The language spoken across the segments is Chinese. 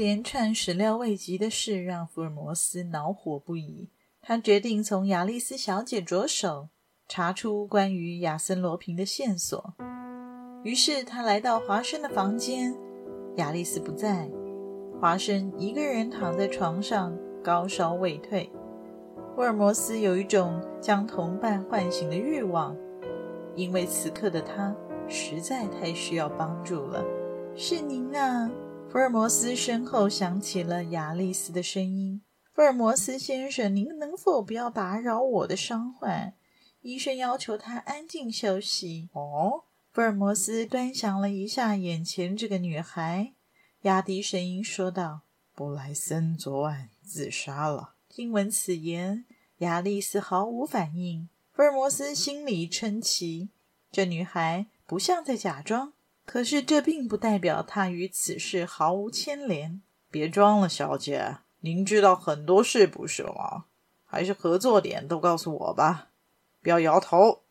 连串始料未及的事让福尔摩斯恼火不已。他决定从雅丽丝小姐着手，查出关于亚森·罗平的线索。于是他来到华生的房间，雅丽丝不在，华生一个人躺在床上，高烧未退。福尔摩斯有一种将同伴唤醒的欲望，因为此刻的他实在太需要帮助了。是您啊！福尔摩斯身后响起了雅丽丝的声音：“福尔摩斯先生，您能否不要打扰我的伤患？医生要求他安静休息。”哦，福尔摩斯端详了一下眼前这个女孩，压低声音说道：“布莱森昨晚自杀了。”听闻此言，雅丽丝毫无反应。福尔摩斯心里称奇：这女孩不像在假装。可是这并不代表他与此事毫无牵连。别装了，小姐，您知道很多事不是吗？还是合作点都告诉我吧。不要摇头。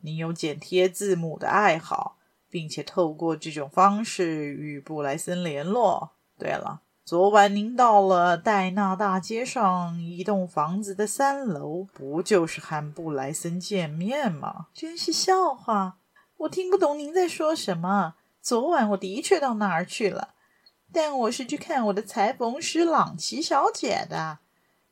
您有剪贴字母的爱好，并且透过这种方式与布莱森联络。对了，昨晚您到了戴纳大街上一栋房子的三楼，不就是和布莱森见面吗？真是笑话。我听不懂您在说什么。昨晚我的确到那儿去了，但我是去看我的裁缝师朗奇小姐的。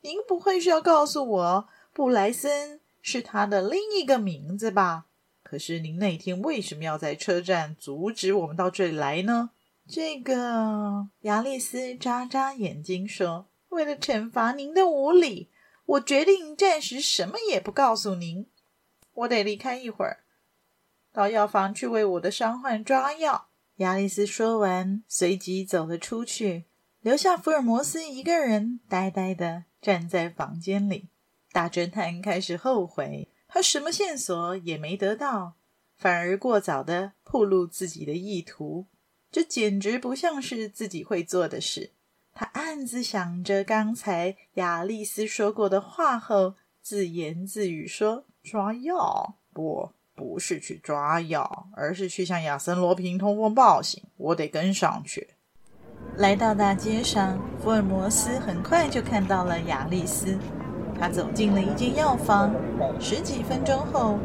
您不会是要告诉我布莱森是她的另一个名字吧？可是您那天为什么要在车站阻止我们到这里来呢？这个雅丽丝眨眨眼睛说：“为了惩罚您的无礼，我决定暂时什么也不告诉您。我得离开一会儿。”到药房去为我的伤患抓药。雅丽丝说完，随即走了出去，留下福尔摩斯一个人呆呆地站在房间里。大侦探开始后悔，他什么线索也没得到，反而过早地暴露自己的意图，这简直不像是自己会做的事。他暗自想着刚才雅丽丝说过的话后，自言自语说：“抓药不。”不是去抓药，而是去向亚森·罗平通风报信。我得跟上去。来到大街上，福尔摩斯很快就看到了雅丽丝。他走进了一间药房，十几分钟后，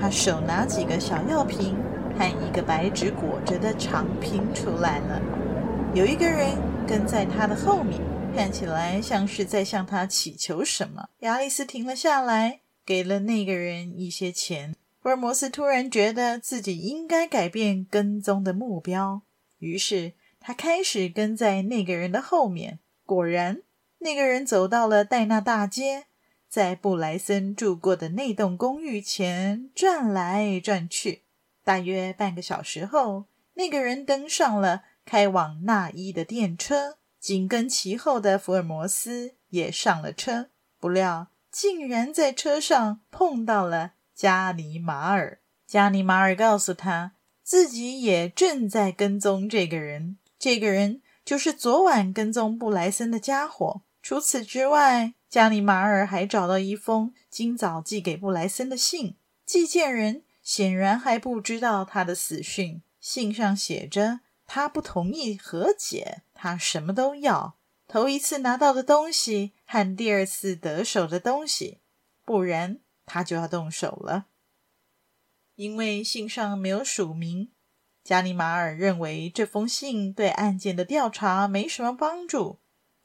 他手拿几个小药瓶和一个白纸裹着的长瓶出来了。有一个人跟在他的后面，看起来像是在向他祈求什么。雅丽丝停了下来，给了那个人一些钱。福尔摩斯突然觉得自己应该改变跟踪的目标，于是他开始跟在那个人的后面。果然，那个人走到了戴纳大街，在布莱森住过的那栋公寓前转来转去。大约半个小时后，那个人登上了开往纳伊的电车，紧跟其后的福尔摩斯也上了车。不料，竟然在车上碰到了。加尼马尔，加尼马尔告诉他，自己也正在跟踪这个人。这个人就是昨晚跟踪布莱森的家伙。除此之外，加尼马尔还找到一封今早寄给布莱森的信。寄件人显然还不知道他的死讯。信上写着，他不同意和解，他什么都要。头一次拿到的东西和第二次得手的东西，不然。他就要动手了，因为信上没有署名。加尼马尔认为这封信对案件的调查没什么帮助，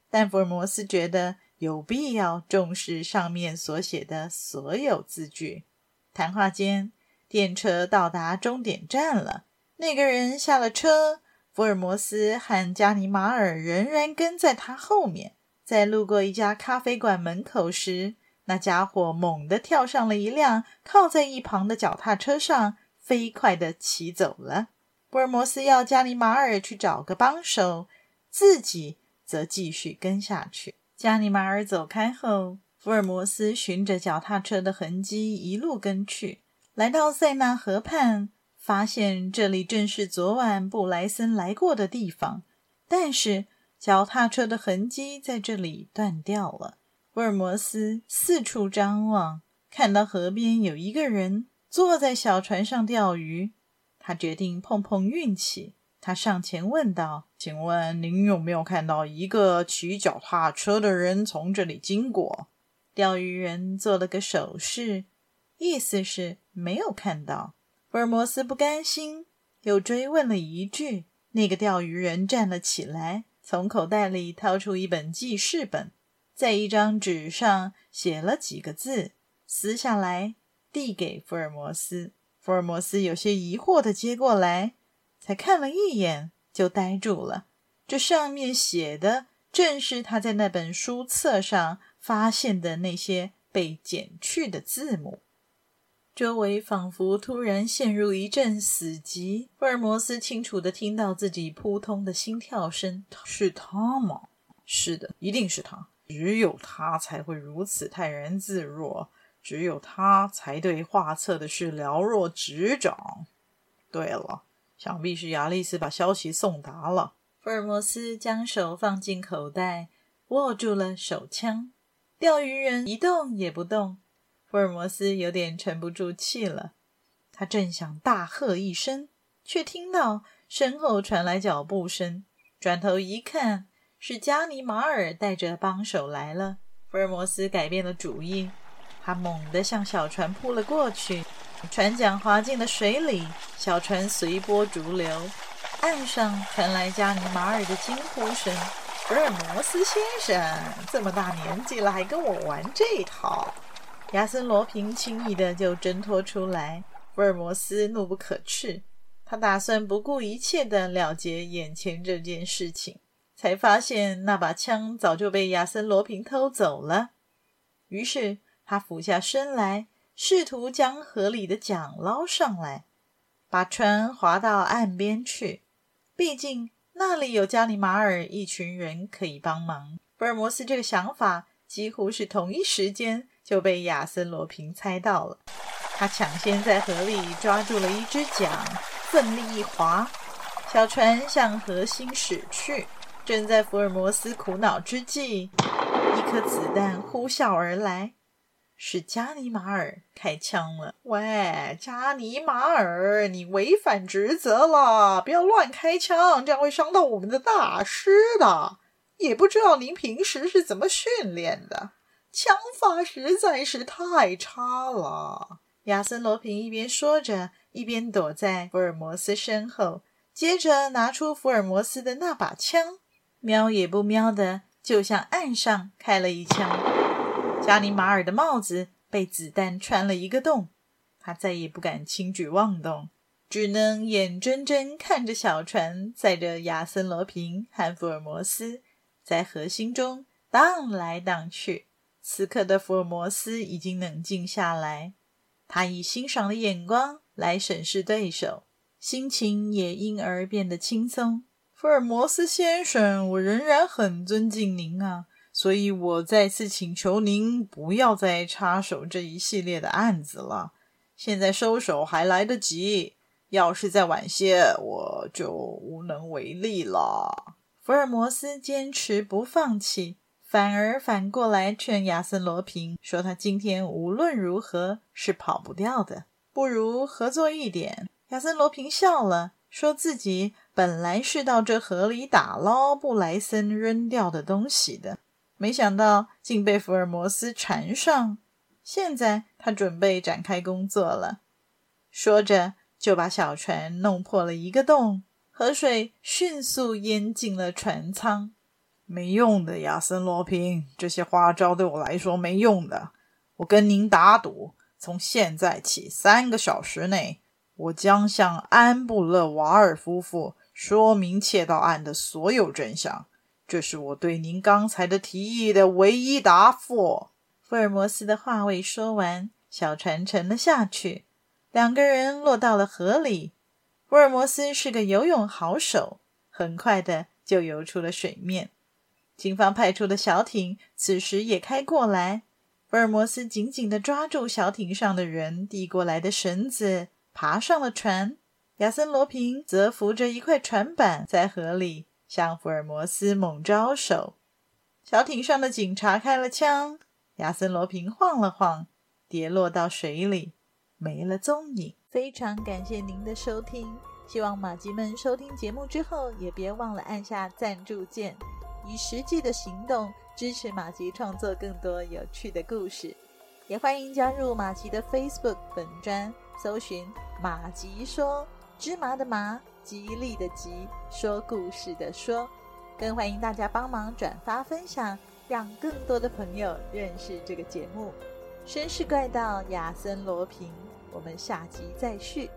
但福尔摩斯觉得有必要重视上面所写的所有字句。谈话间，电车到达终点站了，那个人下了车，福尔摩斯和加尼马尔仍然跟在他后面。在路过一家咖啡馆门口时，那家伙猛地跳上了一辆靠在一旁的脚踏车上，飞快地骑走了。福尔摩斯要加尼马尔去找个帮手，自己则继续跟下去。加尼马尔走开后，福尔摩斯循着脚踏车的痕迹一路跟去，来到塞纳河畔，发现这里正是昨晚布莱森来过的地方，但是脚踏车的痕迹在这里断掉了。福尔摩斯四处张望，看到河边有一个人坐在小船上钓鱼，他决定碰碰运气。他上前问道：“请问您有没有看到一个骑脚踏车的人从这里经过？”钓鱼人做了个手势，意思是没有看到。福尔摩斯不甘心，又追问了一句。那个钓鱼人站了起来，从口袋里掏出一本记事本，在一张纸上写了几个字，撕下来递给福尔摩斯。福尔摩斯有些疑惑的接过来，才看了一眼就呆住了。这上面写的正是他在那本书册上。发现的那些被剪去的字母，周围仿佛突然陷入一阵死寂。福尔摩斯清楚的听到自己扑通的心跳声。是他吗？是的，一定是他。只有他才会如此泰然自若，只有他才对画册的事了若指掌。对了，想必是亚丽丝把消息送达了。福尔摩斯将手放进口袋，握住了手枪。钓鱼人一动也不动，福尔摩斯有点沉不住气了。他正想大喝一声，却听到身后传来脚步声。转头一看，是加尼马尔带着帮手来了。福尔摩斯改变了主意，他猛地向小船扑了过去，船桨滑进了水里，小船随波逐流。岸上传来加尼马尔的惊呼声。福尔摩斯先生，这么大年纪了还跟我玩这套？亚森·罗平轻易的就挣脱出来。福尔摩斯怒不可遏，他打算不顾一切的了结眼前这件事情，才发现那把枪早就被亚森·罗平偷走了。于是他俯下身来，试图将河里的桨捞上来，把船划到岸边去。毕竟。那里有加里马尔一群人可以帮忙。福尔摩斯这个想法几乎是同一时间就被亚森·罗平猜到了。他抢先在河里抓住了一只桨，奋力一划，小船向河心驶去。正在福尔摩斯苦恼之际，一颗子弹呼啸而来。是加尼马尔开枪了。喂，加尼马尔，你违反职责了，不要乱开枪，这样会伤到我们的大师的。也不知道您平时是怎么训练的，枪法实在是太差了。亚森·罗平一边说着，一边躲在福尔摩斯身后，接着拿出福尔摩斯的那把枪，瞄也不瞄的就向岸上开了一枪。加尼马尔的帽子被子弹穿了一个洞，他再也不敢轻举妄动，只能眼睁睁看着小船载着亚森·罗平和福尔摩斯在河心中荡来荡去。此刻的福尔摩斯已经冷静下来，他以欣赏的眼光来审视对手，心情也因而变得轻松。福尔摩斯先生，我仍然很尊敬您啊。所以我再次请求您不要再插手这一系列的案子了。现在收手还来得及，要是再晚些，我就无能为力了。福尔摩斯坚持不放弃，反而反过来劝亚森·罗平说：“他今天无论如何是跑不掉的，不如合作一点。”亚森·罗平笑了，说自己本来是到这河里打捞布莱森扔掉的东西的。没想到竟被福尔摩斯缠上，现在他准备展开工作了。说着，就把小船弄破了一个洞，河水迅速淹进了船舱。没用的，亚森·罗平，这些花招对我来说没用的。我跟您打赌，从现在起三个小时内，我将向安布勒瓦尔夫妇说明窃盗案的所有真相。这是我对您刚才的提议的唯一答复。福尔摩斯的话未说完，小船沉了下去，两个人落到了河里。福尔摩斯是个游泳好手，很快的就游出了水面。警方派出的小艇此时也开过来，福尔摩斯紧紧地抓住小艇上的人递过来的绳子，爬上了船。亚森·罗平则扶着一块船板在河里向福尔摩斯猛招手。小艇上的警察开了枪，亚森·罗平晃了晃，跌落到水里，没了踪影。非常感谢您的收听，希望马吉们收听节目之后也别忘了按下赞助键。以实际的行动支持马吉创作更多有趣的故事，也欢迎加入马吉的 Facebook 本专，搜寻“马吉说芝麻的麻，吉利的吉，说故事的说”，更欢迎大家帮忙转发分享，让更多的朋友认识这个节目。绅士怪盗亚森罗平，我们下集再续。